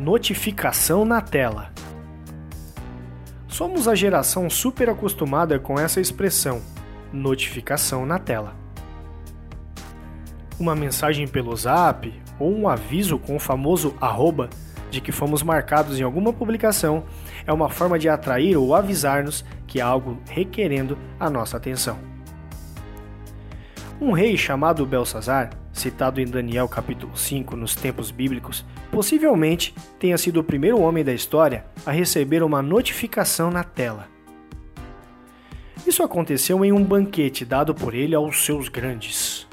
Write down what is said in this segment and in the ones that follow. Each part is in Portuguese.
Notificação na tela. Somos a geração super acostumada com essa expressão, notificação na tela. Uma mensagem pelo zap ou um aviso com o famoso arroba de que fomos marcados em alguma publicação é uma forma de atrair ou avisar-nos que há algo requerendo a nossa atenção. Um rei chamado Belsazar citado em Daniel capítulo 5 nos tempos bíblicos, possivelmente tenha sido o primeiro homem da história a receber uma notificação na tela. Isso aconteceu em um banquete dado por ele aos seus grandes.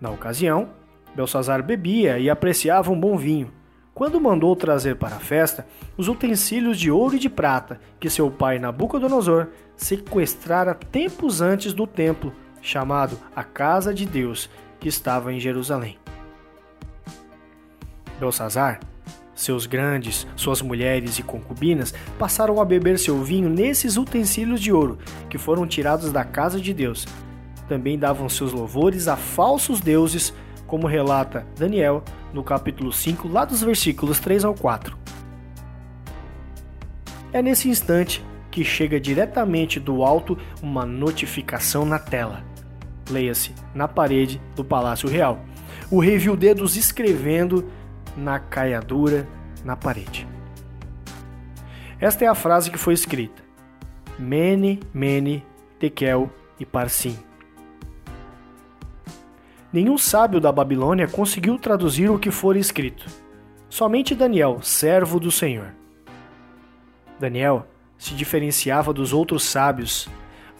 Na ocasião, Belsazar bebia e apreciava um bom vinho, quando mandou trazer para a festa os utensílios de ouro e de prata que seu pai Nabucodonosor sequestrara tempos antes do templo, chamado a Casa de Deus, que estava em Jerusalém. Belsazar, seus grandes, suas mulheres e concubinas passaram a beber seu vinho nesses utensílios de ouro que foram tirados da casa de Deus. Também davam seus louvores a falsos deuses, como relata Daniel no capítulo 5, lá dos versículos 3 ao 4. É nesse instante que chega diretamente do alto uma notificação na tela leia-se, na parede do Palácio Real. O rei viu dedos escrevendo na caiadura na parede. Esta é a frase que foi escrita: Mene, Mene, Tekel e Parsim. Nenhum sábio da Babilônia conseguiu traduzir o que fora escrito. Somente Daniel, servo do Senhor. Daniel se diferenciava dos outros sábios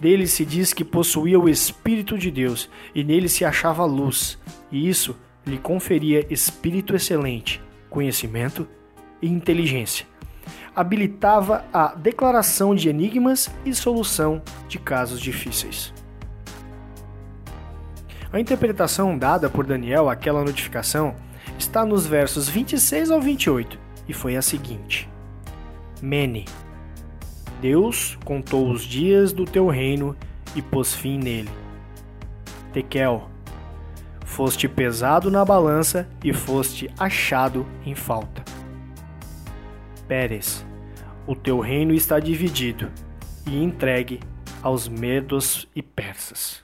dele se diz que possuía o Espírito de Deus e nele se achava luz, e isso lhe conferia espírito excelente, conhecimento e inteligência. Habilitava a declaração de enigmas e solução de casos difíceis. A interpretação dada por Daniel àquela notificação está nos versos 26 ao 28 e foi a seguinte: Mene Deus contou os dias do teu reino e pôs fim nele. Tekel, foste pesado na balança e foste achado em falta. Pérez, o teu reino está dividido e entregue aos medos e persas.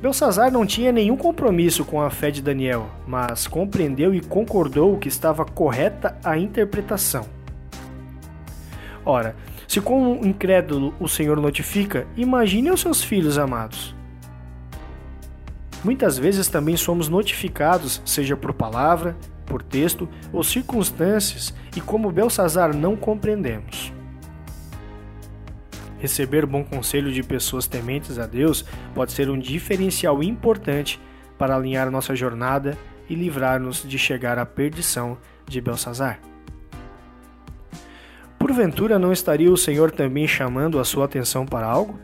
Belsazar não tinha nenhum compromisso com a fé de Daniel, mas compreendeu e concordou que estava correta a interpretação. Ora, se com um incrédulo o Senhor notifica, imagine os seus filhos amados. Muitas vezes também somos notificados, seja por palavra, por texto ou circunstâncias, e como Belsazar não compreendemos. Receber bom conselho de pessoas tementes a Deus pode ser um diferencial importante para alinhar nossa jornada e livrar-nos de chegar à perdição de Belsazar. Porventura não estaria o Senhor também chamando a sua atenção para algo?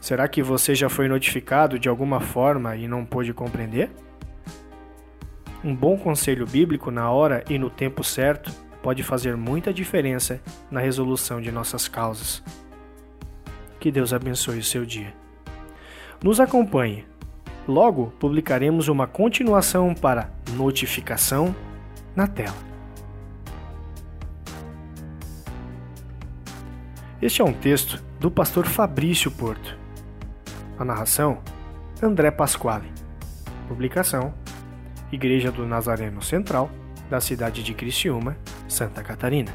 Será que você já foi notificado de alguma forma e não pôde compreender? Um bom conselho bíblico na hora e no tempo certo pode fazer muita diferença na resolução de nossas causas. Que Deus abençoe o seu dia. Nos acompanhe. Logo publicaremos uma continuação para notificação na tela. Este é um texto do pastor Fabrício Porto. A narração, André Pasquale. Publicação, Igreja do Nazareno Central, da cidade de Criciúma, Santa Catarina.